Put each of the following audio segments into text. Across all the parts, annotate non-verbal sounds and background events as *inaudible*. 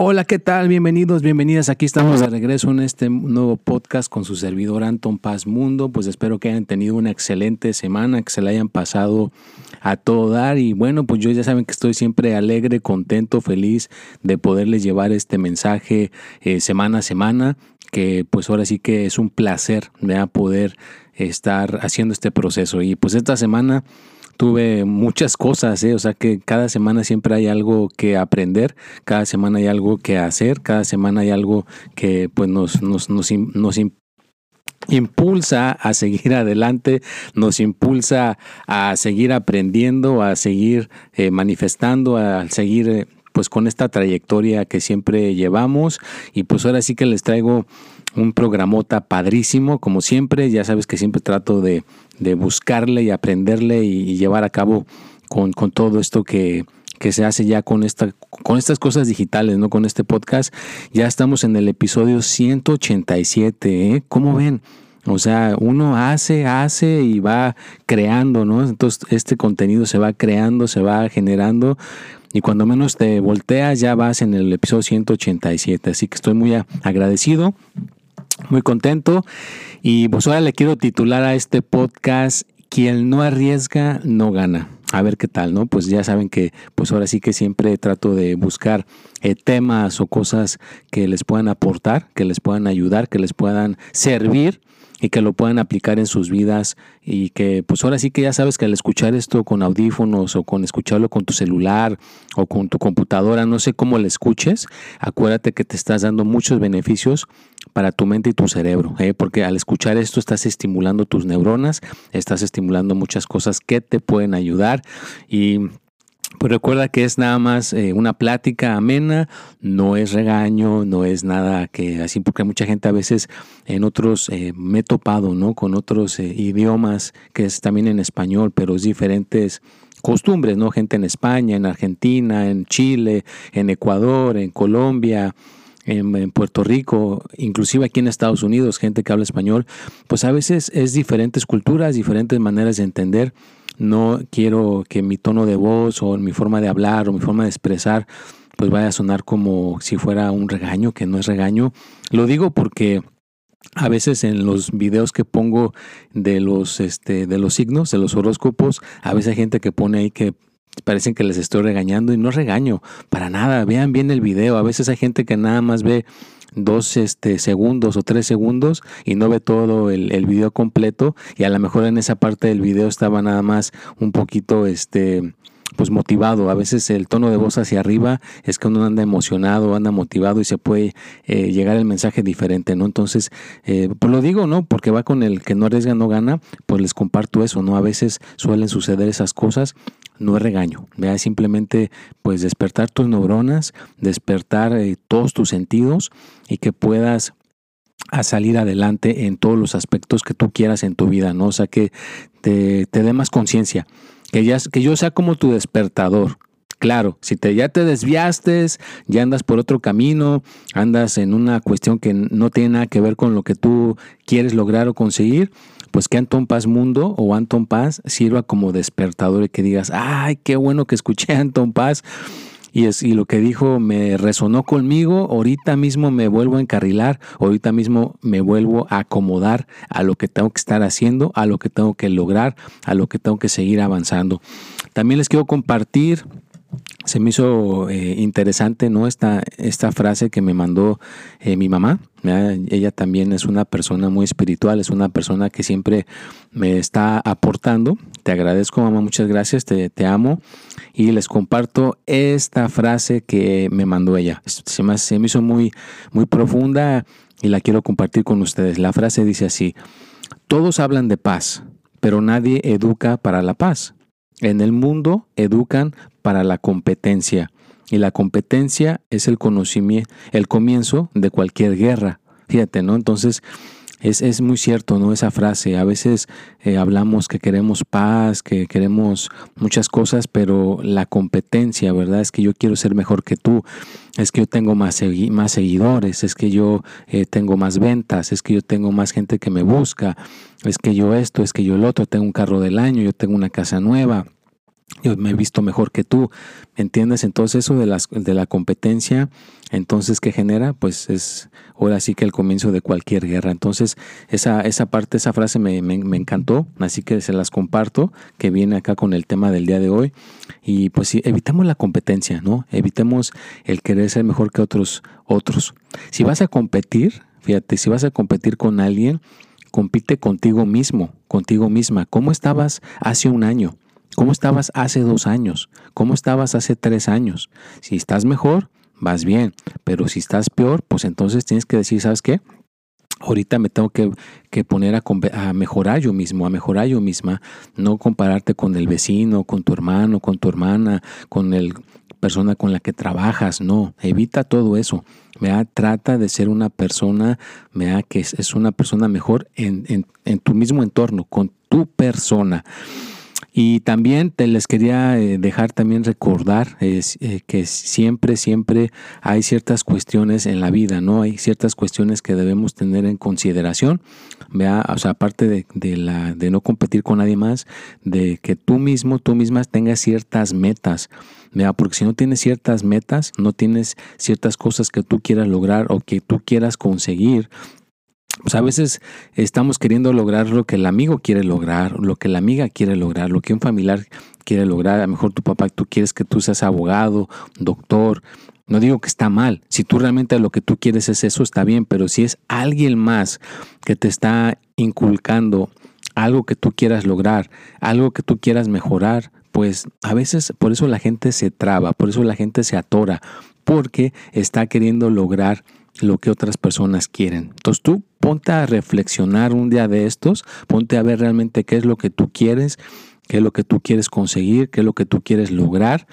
Hola, ¿qué tal? Bienvenidos, bienvenidas. Aquí estamos de regreso en este nuevo podcast con su servidor Anton Paz Mundo. Pues espero que hayan tenido una excelente semana, que se la hayan pasado a todo dar. Y bueno, pues yo ya saben que estoy siempre alegre, contento, feliz de poderles llevar este mensaje eh, semana a semana. Que pues ahora sí que es un placer de poder estar haciendo este proceso. Y pues esta semana tuve muchas cosas, ¿eh? o sea que cada semana siempre hay algo que aprender, cada semana hay algo que hacer, cada semana hay algo que pues nos, nos, nos, impulsa a seguir *laughs* adelante, nos impulsa a seguir aprendiendo, a seguir eh, manifestando, a seguir eh, pues con esta trayectoria que siempre llevamos y pues ahora sí que les traigo un programota padrísimo, como siempre, ya sabes que siempre trato de, buscarle y aprenderle y, llevar a cabo con, todo esto que, se hace ya con, esta, con estas cosas digitales, ¿no? Con este podcast. Ya estamos en el episodio 187, ¿eh? ¿Cómo ven? O sea, uno hace, hace y va creando, ¿no? Entonces este contenido se va creando, se va generando y cuando menos te volteas ya vas en el episodio 187. Así que estoy muy agradecido muy contento. Y pues ahora le quiero titular a este podcast, quien no arriesga, no gana. A ver qué tal, ¿no? Pues ya saben que pues ahora sí que siempre trato de buscar eh, temas o cosas que les puedan aportar, que les puedan ayudar, que les puedan servir y que lo puedan aplicar en sus vidas y que pues ahora sí que ya sabes que al escuchar esto con audífonos o con escucharlo con tu celular o con tu computadora, no sé cómo lo escuches, acuérdate que te estás dando muchos beneficios para tu mente y tu cerebro, ¿eh? porque al escuchar esto estás estimulando tus neuronas, estás estimulando muchas cosas que te pueden ayudar y pues recuerda que es nada más eh, una plática amena, no es regaño, no es nada que así, porque mucha gente a veces en otros eh, me he topado, ¿no? Con otros eh, idiomas que es también en español, pero es diferentes costumbres, ¿no? Gente en España, en Argentina, en Chile, en Ecuador, en Colombia, en, Puerto Rico, inclusive aquí en Estados Unidos, gente que habla español, pues a veces es diferentes culturas, diferentes maneras de entender no quiero que mi tono de voz o mi forma de hablar o mi forma de expresar pues vaya a sonar como si fuera un regaño, que no es regaño. Lo digo porque a veces en los videos que pongo de los, este, de los signos, de los horóscopos, a veces hay gente que pone ahí que parecen que les estoy regañando y no regaño para nada. Vean bien el video. A veces hay gente que nada más ve dos este, segundos o tres segundos y no ve todo el, video completo y a lo mejor en esa parte del video estaba nada más un poquito este pues motivado. A veces el tono de voz hacia arriba es que uno anda emocionado, anda motivado y se puede eh, llegar el mensaje diferente, ¿no? Entonces, eh, pues lo digo, ¿no? Porque va con el que no arriesga, no gana, pues les comparto eso, ¿no? A veces suelen suceder esas cosas no es regaño, vea simplemente pues despertar tus neuronas, despertar eh, todos tus sentidos y que puedas a salir adelante en todos los aspectos que tú quieras en tu vida, ¿no? O sea, que te, te dé más conciencia, que, ya, que yo sea como tu despertador, Claro, si te, ya te desviaste, ya andas por otro camino, andas en una cuestión que no tiene nada que ver con lo que tú quieres lograr o conseguir, pues que Anton Paz Mundo o Anton Paz sirva como despertador y que digas, ay, qué bueno que escuché a Anton Paz y, y lo que dijo me resonó conmigo, ahorita mismo me vuelvo a encarrilar, ahorita mismo me vuelvo a acomodar a lo que tengo que estar haciendo, a lo que tengo que lograr, a lo que tengo que seguir avanzando. También les quiero compartir se me hizo eh, interesante ¿no? esta, esta frase que me mandó eh, mi mamá. Ella también es una persona muy espiritual, es una persona que siempre me está aportando. Te agradezco, mamá, muchas gracias, te, te amo. Y les comparto esta frase que me mandó ella. Se me, se me hizo muy, muy profunda y la quiero compartir con ustedes. La frase dice así, todos hablan de paz, pero nadie educa para la paz. En el mundo educan para la competencia y la competencia es el conocimiento, el comienzo de cualquier guerra. Fíjate, ¿no? Entonces, es, es, muy cierto, ¿no? Esa frase. A veces eh, hablamos que queremos paz, que queremos muchas cosas, pero la competencia, ¿verdad? Es que yo quiero ser mejor que tú, es que yo tengo más, más seguidores, es que yo eh, tengo más ventas, es que yo tengo más gente que me busca, es que yo esto, es que yo el otro, tengo un carro del año, yo tengo una casa nueva yo me he visto mejor que tú, ¿me entiendes? Entonces eso de, las, de la competencia, entonces ¿qué genera? Pues es ahora sí que el comienzo de cualquier guerra. Entonces esa, esa parte, esa frase me, encantó, así que se las comparto, que viene acá con el tema del día de hoy. Y pues sí, evitemos la competencia, ¿no? Evitemos el querer ser mejor que otros, otros. Si vas a competir, fíjate, si vas a competir con alguien, compite contigo mismo, contigo misma. ¿Cómo estabas hace un año? ¿Cómo estabas hace dos años? ¿Cómo estabas hace tres años? Si estás mejor, vas bien, pero si estás peor, pues entonces tienes que decir, ¿sabes qué? Ahorita me tengo que, poner a, a, mejorar yo mismo, a mejorar yo misma, no compararte con el vecino, con tu hermano, con tu hermana, con el persona con la que trabajas, no, evita todo eso. da Trata de ser una persona da que es, una persona mejor en, en, en tu mismo entorno, con tu persona. Y también te les quería eh, dejar también recordar eh, que siempre, siempre hay ciertas cuestiones en la vida, ¿no? Hay ciertas cuestiones que debemos tener en consideración, ¿vea? O sea, aparte de, de, la, de no competir con nadie más, de que tú mismo, tú misma tengas ciertas metas, ¿vea? Porque si no tienes ciertas metas, no tienes ciertas cosas que tú quieras lograr o que tú quieras conseguir, pues a veces estamos queriendo lograr lo que el amigo quiere lograr, lo que la amiga quiere lograr, lo que un familiar quiere lograr. A lo mejor tu papá, tú quieres que tú seas abogado, doctor. No digo que está mal. Si tú realmente lo que tú quieres es eso, está bien. Pero si es alguien más que te está inculcando algo que tú quieras lograr, algo que tú quieras mejorar, pues a veces por eso la gente se traba, por eso la gente se atora, porque está queriendo lograr lo que otras personas quieren. Entonces tú ponte a reflexionar un día de estos, ponte a ver realmente qué es lo que tú quieres, qué es lo que tú quieres conseguir, qué es lo que tú quieres lograr.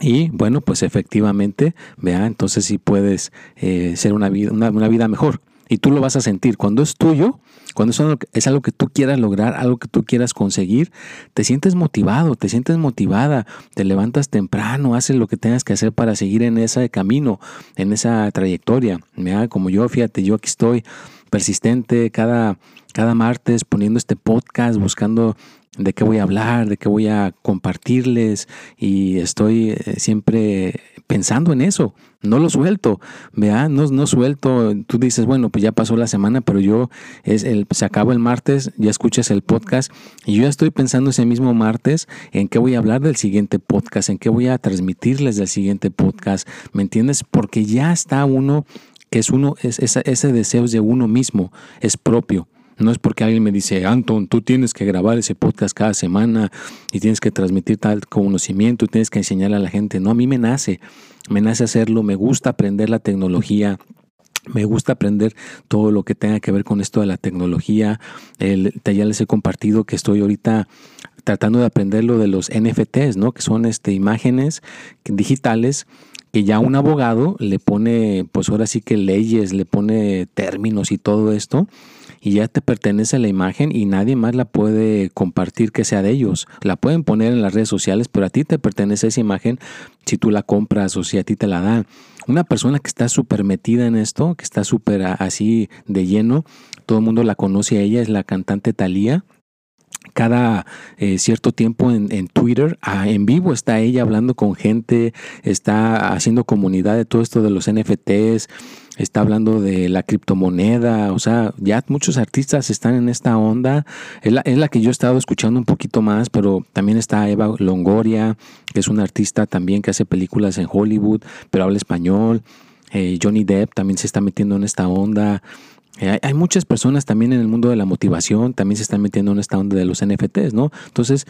Y bueno, pues efectivamente, vea, entonces sí puedes eh, ser una vida, una vida mejor. Y tú lo vas a sentir. Cuando es tuyo, cuando es algo que tú quieras lograr, algo que tú quieras conseguir, te sientes motivado, te sientes motivada, te levantas temprano, haces lo que tengas que hacer para seguir en ese camino, en esa trayectoria. Mira, como yo, fíjate, yo aquí estoy persistente cada, cada martes poniendo este podcast, buscando de qué voy a hablar, de qué voy a compartirles. Y estoy eh, siempre pensando en eso, no lo suelto, vea, no, no suelto, tú dices, bueno, pues ya pasó la semana, pero yo, es el, se acaba el martes, ya escuchas el podcast y yo ya estoy pensando ese mismo martes en qué voy a hablar del siguiente podcast, en qué voy a transmitirles del siguiente podcast, ¿me entiendes? Porque ya está uno, que es uno, es, ese deseo es de uno mismo, es propio. No es porque alguien me dice, Anton, tú tienes que grabar ese podcast cada semana y tienes que transmitir tal conocimiento, tienes que enseñarle a la gente. No, a mí me nace, me nace hacerlo, me gusta aprender la tecnología. Me gusta aprender todo lo que tenga que ver con esto de la tecnología. El, ya les he compartido que estoy ahorita tratando de aprender lo de los NFTs, ¿no? Que son este, imágenes digitales que ya un abogado le pone, pues ahora sí que leyes, le pone términos y todo esto y ya te pertenece la imagen y nadie más la puede compartir que sea de ellos. La pueden poner en las redes sociales, pero a ti te pertenece esa imagen si tú la compras o si a ti te la dan. Una persona que está súper metida en esto, que está súper así de lleno, todo el mundo la conoce a ella, es la cantante Thalía cada eh, cierto tiempo en, Twitter, en vivo está ella hablando con gente, está haciendo comunidad de todo esto de los NFTs, está hablando de la criptomoneda, o sea, ya muchos artistas están en esta onda, es la, es la, que yo he estado escuchando un poquito más, pero también está Eva Longoria, que es una artista también que hace películas en Hollywood, pero habla español, eh, Johnny Depp también se está metiendo en esta onda, eh, hay, muchas personas también en el mundo de la motivación, también se están metiendo en esta onda de los NFTs, ¿no? Entonces,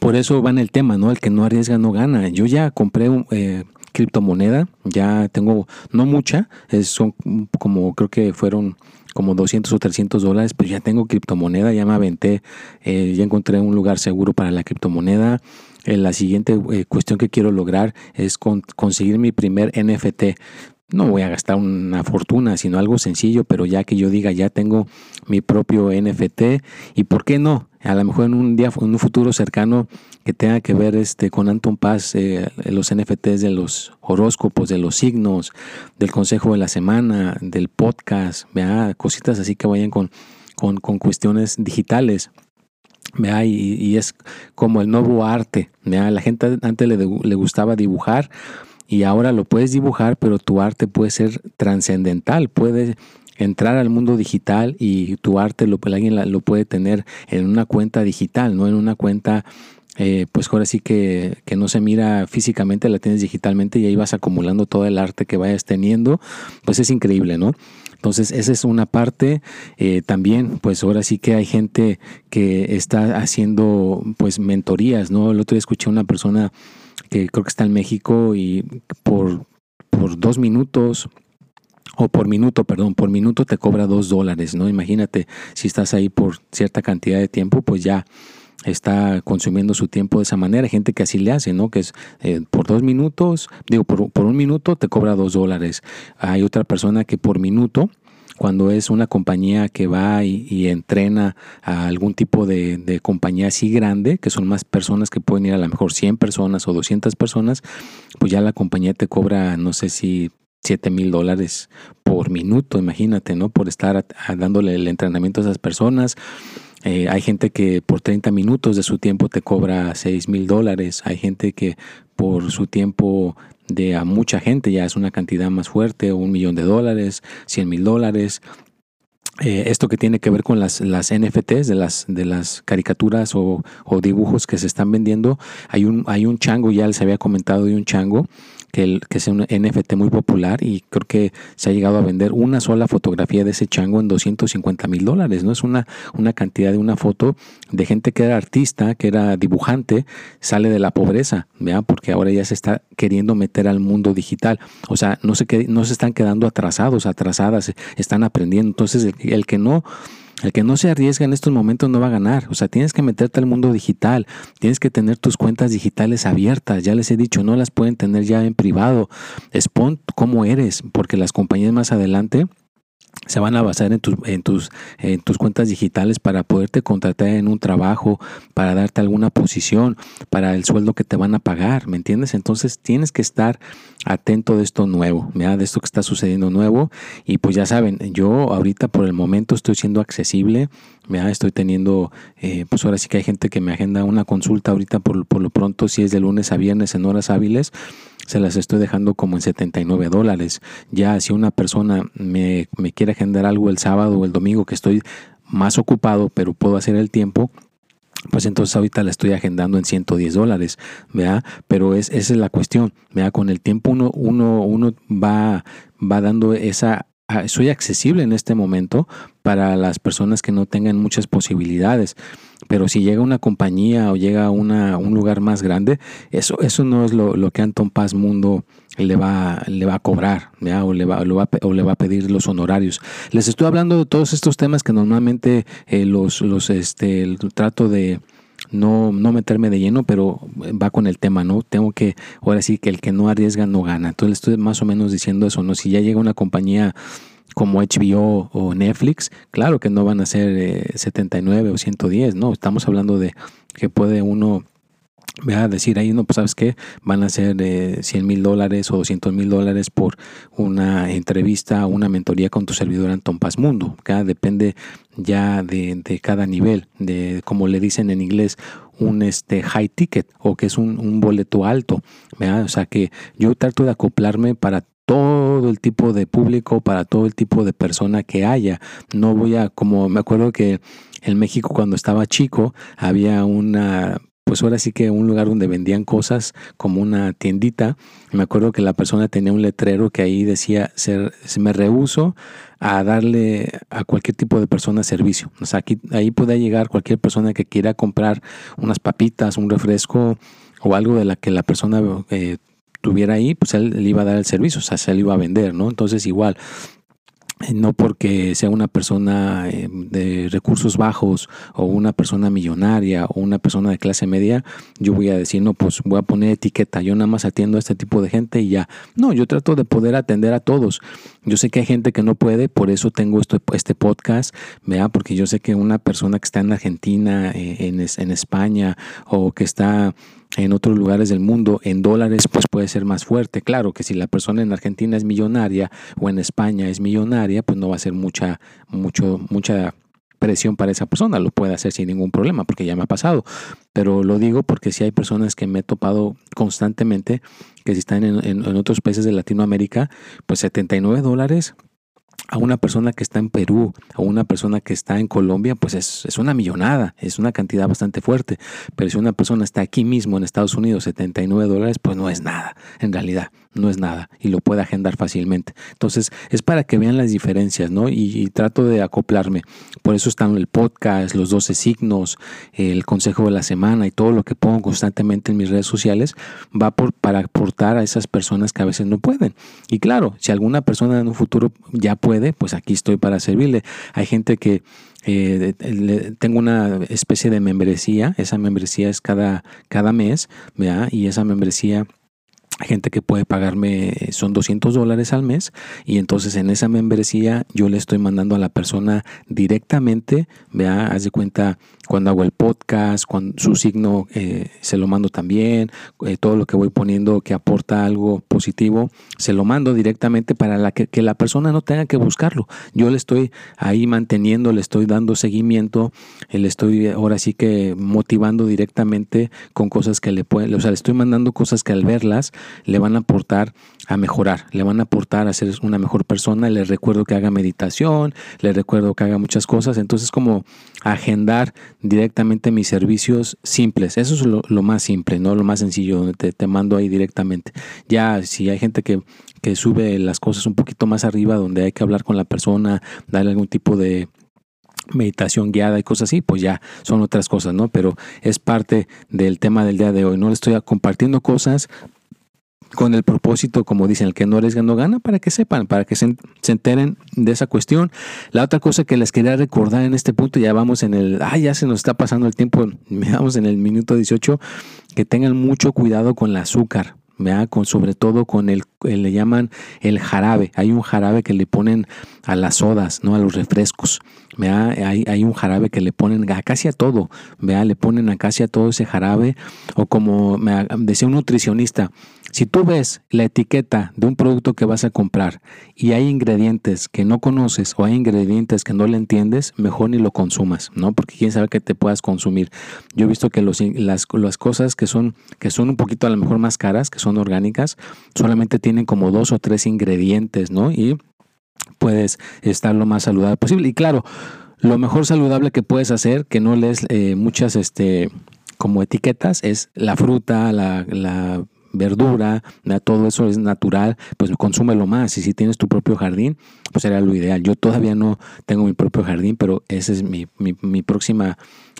por eso va en el tema, ¿no? El que no arriesga no gana. Yo ya compré eh, criptomoneda, ya tengo, no mucha, son como, creo que fueron como 200 o 300 dólares, pero ya tengo criptomoneda, ya me aventé, eh, ya encontré un lugar seguro para la criptomoneda. la siguiente cuestión que quiero lograr es conseguir mi primer NFT no voy a gastar una fortuna, sino algo sencillo, pero ya que yo diga, ya tengo mi propio NFT y por qué no, a lo mejor en un día, en un futuro cercano que tenga que ver este con Anton Paz, eh, los NFTs de los horóscopos, de los signos, del consejo de la semana, del podcast, vea cositas así que vayan con, con, cuestiones digitales. Y, y, es como el nuevo arte. ¿vea? La gente antes le, le gustaba dibujar, y ahora lo puedes dibujar, pero tu arte puede ser trascendental, puede entrar al mundo digital y tu arte lo, alguien lo puede tener en una cuenta digital, no en una cuenta eh, pues ahora sí que, que, no se mira físicamente, la tienes digitalmente y ahí vas acumulando todo el arte que vayas teniendo, pues es increíble, ¿no? Entonces, esa es una parte. Eh, también, pues ahora sí que hay gente que está haciendo, pues, mentorías, ¿no? El otro día escuché a una persona que creo que está en México y por, por dos minutos o por minuto, perdón, por minuto te cobra dos dólares, ¿no? Imagínate, si estás ahí por cierta cantidad de tiempo, pues ya está consumiendo su tiempo de esa manera. Gente que así le hace, ¿no? Que es eh, por dos minutos, digo, por, un minuto te cobra dos dólares. Hay otra persona que por minuto cuando es una compañía que va y, entrena a algún tipo de, compañía así grande, que son más personas que pueden ir a lo mejor 100 personas o 200 personas, pues ya la compañía te cobra, no sé si 7 mil dólares por minuto, imagínate, ¿no? Por estar dándole el entrenamiento a esas personas. Eh, hay gente que por 30 minutos de su tiempo te cobra 6 mil dólares. Hay gente que por su tiempo de a mucha gente, ya es una cantidad más fuerte, un millón de dólares, 100 mil dólares. Eh, esto que tiene que ver con las, las NFTs de las, de las caricaturas o, dibujos que se están vendiendo, hay un, hay un chango, ya les había comentado de un chango que, es un NFT muy popular y creo que se ha llegado a vender una sola fotografía de ese chango en 250 mil dólares. No es una, una cantidad de una foto de gente que era artista, que era dibujante, sale de la pobreza, ¿vea? porque ahora ya se está queriendo meter al mundo digital. O sea, no se, no se están quedando atrasados, atrasadas, están aprendiendo. Entonces, el que no el que no se arriesga en estos momentos no va a ganar. O sea, tienes que meterte al mundo digital, tienes que tener tus cuentas digitales abiertas. Ya les he dicho, no las pueden tener ya en privado. Expon cómo eres, porque las compañías más adelante se van a basar en tus, en, tus, en tus cuentas digitales para poderte contratar en un trabajo, para darte alguna posición, para el sueldo que te van a pagar, ¿me entiendes? Entonces tienes que estar atento de esto nuevo, de esto que está sucediendo nuevo. Y pues ya saben, yo ahorita por el momento estoy siendo accesible, estoy teniendo, eh, pues ahora sí que hay gente que me agenda una consulta ahorita por, por lo pronto, si es de lunes a viernes en horas hábiles se las estoy dejando como en 79 dólares. Ya si una persona me, me quiere agendar algo el sábado o el domingo que estoy más ocupado, pero puedo hacer el tiempo, pues entonces ahorita la estoy agendando en 110 dólares, ¿verdad? Pero es, esa es la cuestión, ¿verdad? Con el tiempo uno, uno, uno va, va dando esa soy accesible en este momento para las personas que no tengan muchas posibilidades. Pero si llega una compañía o llega una, un lugar más grande, eso, eso no es lo, lo que Anton Paz Mundo le va, le va a cobrar O, le va, va, o le va a pedir los honorarios. Les estoy hablando de todos estos temas que normalmente eh, los, los este, trato de, no, no meterme de lleno, pero va con el tema, ¿no? Tengo que, ahora sí que el que no arriesga no gana. Entonces estoy más o menos diciendo eso, ¿no? Si ya llega una compañía como HBO o Netflix, claro que no van a ser 79 eh, o 110, no, estamos hablando de que puede uno a decir ahí, no, pues sabes qué, van a ser 100 mil dólares o 200 mil dólares por una entrevista o una mentoría con tu servidor Anton Paz Mundo. Depende ya de, de, cada nivel, de como le dicen en inglés, un este high ticket o que es un, boleto alto. O sea que yo trato de acoplarme para todo el tipo de público, para todo el tipo de persona que haya. No voy a, como me acuerdo que en México cuando estaba chico había una pues ahora sí que un lugar donde vendían cosas como una tiendita. Me acuerdo que la persona tenía un letrero que ahí decía, se, me rehuso a darle a cualquier tipo de persona servicio. O sea, aquí, ahí puede llegar cualquier persona que quiera comprar unas papitas, un refresco o algo de la que la persona eh, tuviera ahí, pues él le iba a dar el servicio, o sea, se le iba a vender, ¿no? Entonces igual, eh, no porque sea una persona eh, de recursos bajos o una persona millonaria o una persona de clase media, yo voy a decir, no, pues voy a poner etiqueta, yo nada más atiendo a este tipo de gente y ya. No, yo trato de poder atender a todos. Yo sé que hay gente que no puede, por eso tengo esto, este podcast, ¿vea? porque yo sé que una persona que está en Argentina, eh, en, en España o que está en otros lugares del mundo en dólares, pues puede ser más fuerte. Claro que si la persona en Argentina es millonaria o en España es millonaria, pues no va a ser mucha, mucho, mucha presión para esa persona, lo puede hacer sin ningún problema, porque ya me ha pasado. Pero lo digo porque si hay personas que me he topado constantemente, que si están en, en otros países de Latinoamérica, pues 79 dólares a una persona que está en Perú, a una persona que está en Colombia, pues es, es, una millonada, es una cantidad bastante fuerte. Pero si una persona está aquí mismo en Estados Unidos, 79 dólares, pues no es nada, en realidad, no es nada y lo puede agendar fácilmente. Entonces, es para que vean las diferencias, ¿no? Y, trato de acoplarme. Por eso están el podcast, los 12 signos, el consejo de la semana y todo lo que pongo constantemente en mis redes sociales va por, para aportar a esas personas que a veces no pueden. Y claro, si alguna persona en un futuro ya puede, pues aquí estoy para servirle. Hay gente que eh, tengo una especie de membresía, esa membresía es cada, cada mes, ¿verdad? Y esa membresía gente que puede pagarme, son 200 dólares al mes y entonces en esa membresía yo le estoy mandando a la persona directamente, vea, haz de cuenta cuando hago el podcast, cuando su signo eh, se lo mando también, eh, todo lo que voy poniendo que aporta algo positivo, se lo mando directamente para la que, que, la persona no tenga que buscarlo. Yo le estoy ahí manteniendo, le estoy dando seguimiento, eh, le estoy ahora sí que motivando directamente con cosas que le pueden, o sea, le estoy mandando cosas que al verlas le van a aportar a mejorar, le van a aportar a ser una mejor persona, le recuerdo que haga meditación, le recuerdo que haga muchas cosas, entonces como agendar directamente mis servicios simples. Eso es lo, más simple, ¿no? Lo más sencillo, te, te mando ahí directamente. Ya si hay gente que, que sube las cosas un poquito más arriba, donde hay que hablar con la persona, darle algún tipo de meditación guiada y cosas así, pues ya son otras cosas, ¿no? Pero es parte del tema del día de hoy. No le estoy compartiendo cosas con el propósito, como dicen, el que no arriesga no gana, para que sepan, para que se, enteren de esa cuestión. La otra cosa que les quería recordar en este punto, ya vamos en el, ah, ya se nos está pasando el tiempo, *laughs* vamos en el minuto 18, que tengan mucho cuidado con el azúcar. Con, sobre todo con el, le llaman el jarabe. Hay un jarabe que le ponen a las sodas, ¿no? A los refrescos. Hay, hay, un jarabe que le ponen casi a todo. ¿vea? Le ponen a casi a todo ese jarabe. O como me decía un nutricionista, si tú ves la etiqueta de un producto que vas a comprar y hay ingredientes que no conoces o hay ingredientes que no le entiendes, mejor ni lo consumas, ¿no? Porque quién sabe que te puedas consumir. Yo he visto que los, las, las cosas que son, que son un poquito a lo mejor más caras, que son orgánicas, solamente tienen como dos o tres ingredientes, ¿no? Y puedes estar lo más saludable posible. Y claro, lo mejor saludable que puedes hacer, que no lees eh, muchas este, como etiquetas, es la fruta, la, verdura, todo eso es natural, pues consúmelo más. Y si tienes tu propio jardín, pues sería lo ideal. Yo todavía no tengo mi propio jardín, pero ese es mi, mi, mi próxima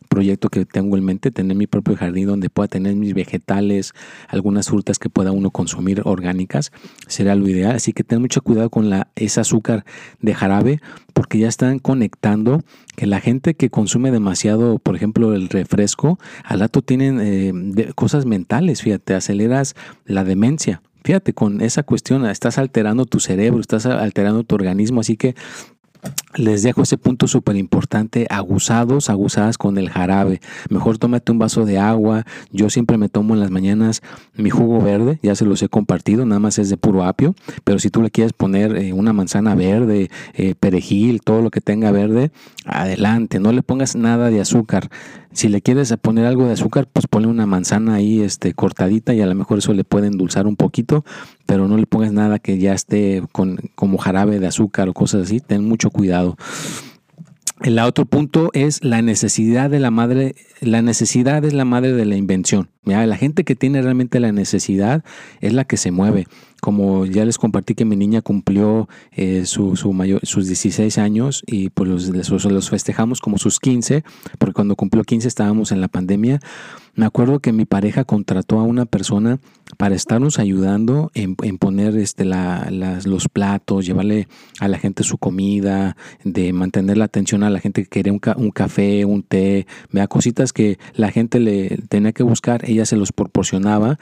proyecto que tengo en mente, tener mi propio jardín donde pueda tener mis vegetales, algunas frutas que pueda uno consumir orgánicas, será lo ideal. Así que ten mucho cuidado con la, ese azúcar de jarabe, porque ya están conectando que la gente que consume demasiado, por ejemplo, el refresco, al rato tienen eh, cosas mentales, fíjate, aceleras la demencia. Fíjate, con esa cuestión estás alterando tu cerebro, estás alterando tu organismo, así que les dejo ese punto súper importante, aguzados, aguzadas con el jarabe. Mejor tómate un vaso de agua. Yo siempre me tomo en las mañanas mi jugo verde, ya se los he compartido, nada más es de puro apio, pero si tú le quieres poner eh, una manzana verde, eh, perejil, todo lo que tenga verde, adelante, no le pongas nada de azúcar. Si le quieres poner algo de azúcar, pues ponle una manzana ahí este, cortadita y a lo mejor eso le puede endulzar un poquito, pero no le pongas nada que ya esté con, como jarabe de azúcar o cosas así. Ten mucho cuidado. El otro punto es la necesidad de la madre. La necesidad es la madre de la invención. La gente que tiene realmente la necesidad es la que se mueve. Como ya les compartí que mi niña cumplió eh, sus 16 años y pues los, los, festejamos como sus 15, porque cuando cumplió 15 estábamos en la pandemia. Me acuerdo que mi pareja contrató a una persona para estarnos ayudando en, poner este, los platos, llevarle a la gente su comida, de mantener la atención a la gente que quería un, un café, un té, vea cositas que la gente le tenía que buscar, ella se los proporcionaba.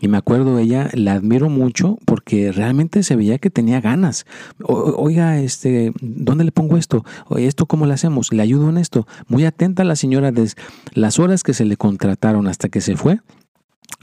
Y me acuerdo ella, la admiro mucho porque realmente se veía que tenía ganas. oiga, este, ¿dónde le pongo esto? ¿Esto cómo lo hacemos? ¿Le ayudo en esto? Muy atenta la señora desde las horas que se le contrataron hasta que se fue.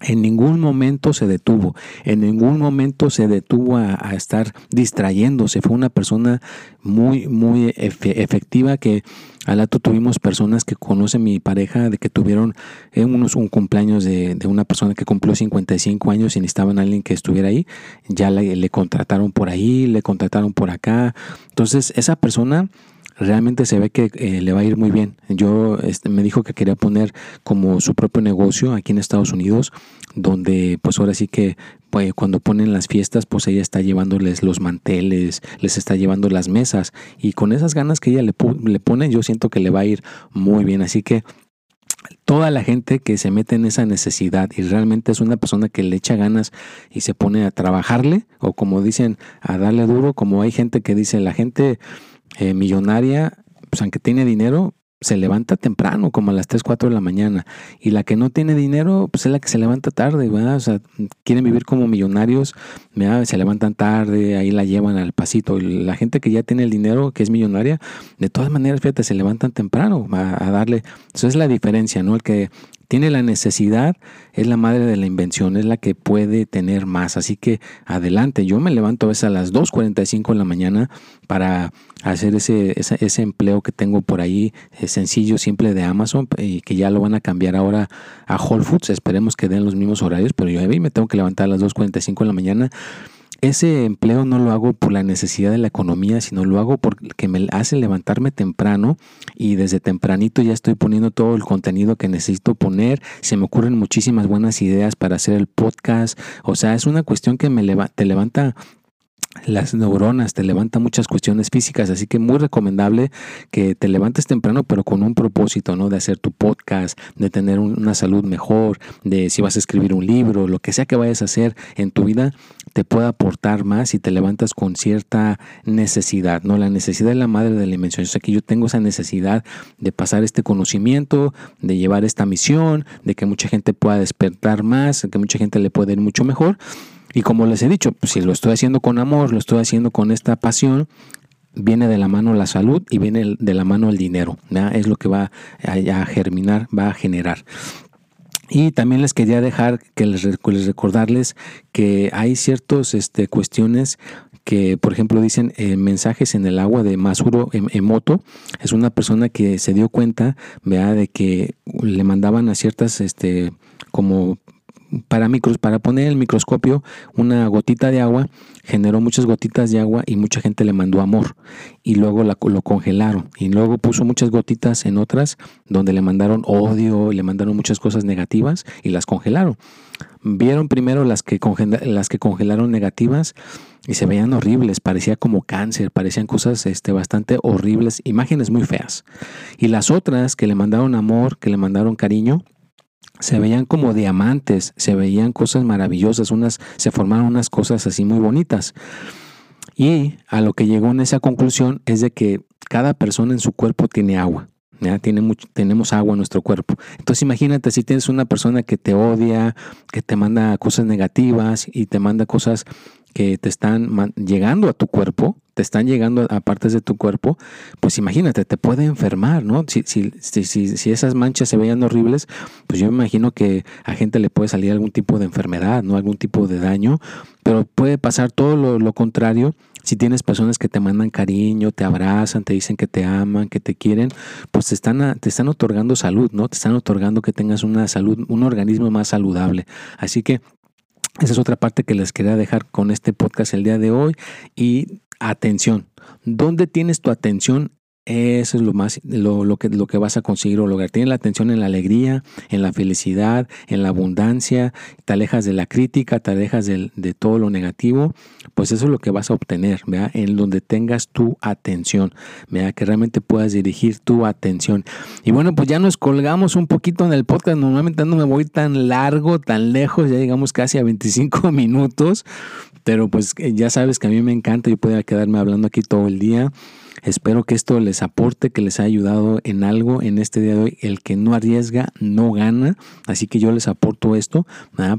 En ningún momento se detuvo, en ningún momento se detuvo a, estar distrayéndose. Fue una persona muy, muy efectiva que al rato tuvimos personas que conocen mi pareja, de que tuvieron eh, unos, un cumpleaños de, una persona que cumplió 55 años y necesitaban a alguien que estuviera ahí. Ya le, le contrataron por ahí, le contrataron por acá. Entonces, esa persona realmente se ve que eh, le va a ir muy bien. Yo este, me dijo que quería poner como su propio negocio aquí en Estados Unidos, donde pues ahora sí que pues, cuando ponen las fiestas, pues ella está llevándoles los manteles, les está llevando las mesas y con esas ganas que ella le, le pone, yo siento que le va a ir muy bien. Así que toda la gente que se mete en esa necesidad y realmente es una persona que le echa ganas y se pone a trabajarle o como dicen a darle duro, como hay gente que dice la gente eh, millonaria, pues aunque tiene dinero, se levanta temprano, como a las 3, 4 de la mañana. Y la que no tiene dinero, pues es la que se levanta tarde, ¿verdad? O sea, quieren vivir como millonarios, se levantan tarde, ahí la llevan al pasito. Y la gente que ya tiene el dinero, que es millonaria, de todas maneras, fíjate, se levantan temprano a, a darle. Eso es la diferencia, ¿no? El que tiene la necesidad, es la madre de la invención, es la que puede tener más. Así que adelante, yo me levanto a veces a las 2.45 de la mañana para hacer ese, ese, empleo que tengo por ahí, es sencillo, simple de Amazon, y que ya lo van a cambiar ahora a Whole Foods. Esperemos que den los mismos horarios, pero yo me tengo que levantar a las 2.45 de la mañana ese empleo no lo hago por la necesidad de la economía, sino lo hago porque me hace levantarme temprano y desde tempranito ya estoy poniendo todo el contenido que necesito poner. Se me ocurren muchísimas buenas ideas para hacer el podcast. O sea, es una cuestión que me te levanta las neuronas, te levanta muchas cuestiones físicas, así que muy recomendable que te levantes temprano, pero con un propósito, ¿no? De hacer tu podcast, de tener una salud mejor, de si vas a escribir un libro, lo que sea que vayas a hacer en tu vida, te pueda aportar más si te levantas con cierta necesidad, ¿no? La necesidad es la madre de la invención. Yo sé que yo tengo esa necesidad de pasar este conocimiento, de llevar esta misión, de que mucha gente pueda despertar más, que mucha gente le pueda ir mucho mejor. Y como les he dicho, pues, si lo estoy haciendo con amor, lo estoy haciendo con esta pasión, viene de la mano la salud y viene de la mano el dinero. Es lo que va a, germinar, va a generar. Y también les quería dejar que les, recordarles que hay ciertas este, cuestiones que, por ejemplo, dicen eh, mensajes en el agua de Masuro Emoto. Es una persona que se dio cuenta, vea, de que le mandaban a ciertas, este, como para, micros, para poner el microscopio una gotita de agua, generó muchas gotitas de agua y mucha gente le mandó amor y luego la, lo congelaron y luego puso muchas gotitas en otras donde le mandaron odio, le mandaron muchas cosas negativas y las congelaron. Vieron primero las que, las que congelaron negativas y se veían horribles, parecía como cáncer, parecían cosas este, bastante horribles, imágenes muy feas. Y las otras que le mandaron amor, que le mandaron cariño, se veían como diamantes, se veían cosas maravillosas, unas, se formaron unas cosas así muy bonitas. Y a lo que llegó en esa conclusión es de que cada persona en su cuerpo tiene agua. Tiene tenemos agua en nuestro cuerpo. Entonces imagínate si tienes una persona que te odia, que te manda cosas negativas y te manda cosas que te están llegando a tu cuerpo, te están llegando a partes de tu cuerpo, pues imagínate, te puede enfermar, ¿no? Si, si, si, si, esas manchas se veían horribles, pues yo me imagino que a gente le puede salir algún tipo de enfermedad, ¿no? Algún tipo de daño, pero puede pasar todo lo, lo contrario si tienes personas que te mandan cariño, te abrazan, te dicen que te aman, que te quieren, pues te están, te están otorgando salud, ¿no? Te están otorgando que tengas una salud, un organismo más saludable. Así que esa es otra parte que les quería dejar con este podcast el día de hoy. Y atención, ¿dónde tienes tu atención? Eso es lo más, lo, que, lo que vas a conseguir o lograr. Tienes la atención en la alegría, en la felicidad, en la abundancia, te alejas de la crítica, te alejas de, de todo lo negativo, pues eso es lo que vas a obtener, ¿vea? En donde tengas tu atención, ¿vea? Que realmente puedas dirigir tu atención. Y bueno, pues ya nos colgamos un poquito en el podcast. Normalmente no me voy tan largo, tan lejos, ya llegamos casi a 25 *laughs* minutos, pero pues ya sabes que a mí me encanta, yo puedo quedarme hablando aquí todo el día. Espero que esto les aporte, que les haya ayudado en algo en este día de hoy. El que no arriesga no gana. Así que yo les aporto esto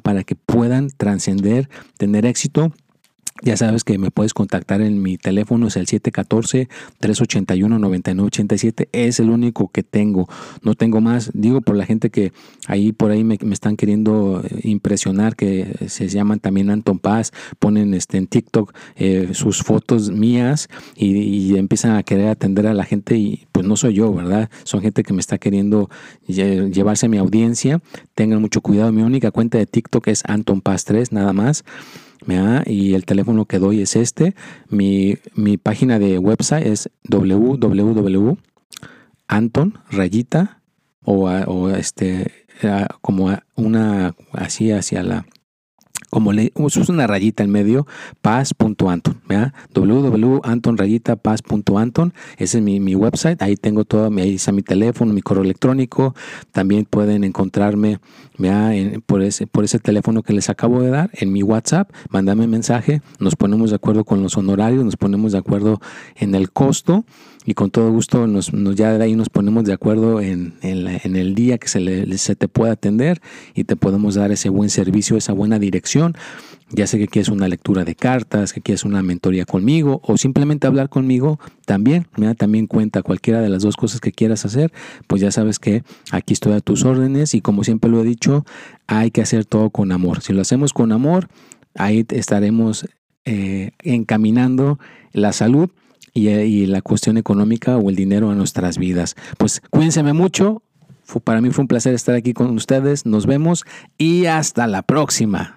para que puedan trascender, tener éxito ya sabes que me puedes contactar en mi teléfono, es el 714-381-9987. Es el único que tengo. No tengo más. Digo por la gente que ahí por ahí me, están queriendo eh, impresionar, que se llaman también Anton Paz, ponen este, en TikTok eh, sus fotos mías y, empiezan a querer atender a la gente y pues no soy yo, ¿verdad? Son gente que me está queriendo llevarse a mi audiencia. Tengan mucho cuidado. Mi única cuenta de TikTok es Anton Paz 3, nada más y el teléfono que doy es este. Mi, página de website es www.anton rayita o, o este como una así hacia la como le uso una rayita en medio, paz.anton, www.anton-paz.anton, ese es mi, mi, website, ahí tengo todo, ahí está mi teléfono, mi correo electrónico, también pueden encontrarme por, ese, por ese teléfono que les acabo de dar, en mi WhatsApp, mandame mensaje, nos ponemos de acuerdo con los honorarios, nos ponemos de acuerdo en el costo y con todo gusto nos, ya de ahí nos ponemos de acuerdo en, en, el día que se, le, se te pueda atender y te podemos dar ese buen servicio, esa buena dirección. Ya sé que quieres una lectura de cartas, que quieres una mentoría conmigo o simplemente hablar conmigo, también, da también cuenta cualquiera de las dos cosas que quieras hacer, pues ya sabes que aquí estoy a tus órdenes y como siempre lo he dicho, hay que hacer todo con amor. Si lo hacemos con amor, ahí estaremos eh, encaminando la salud y, la cuestión económica o el dinero a nuestras vidas. Pues cuídense mucho. Para mí fue un placer estar aquí con ustedes. Nos vemos y hasta la próxima.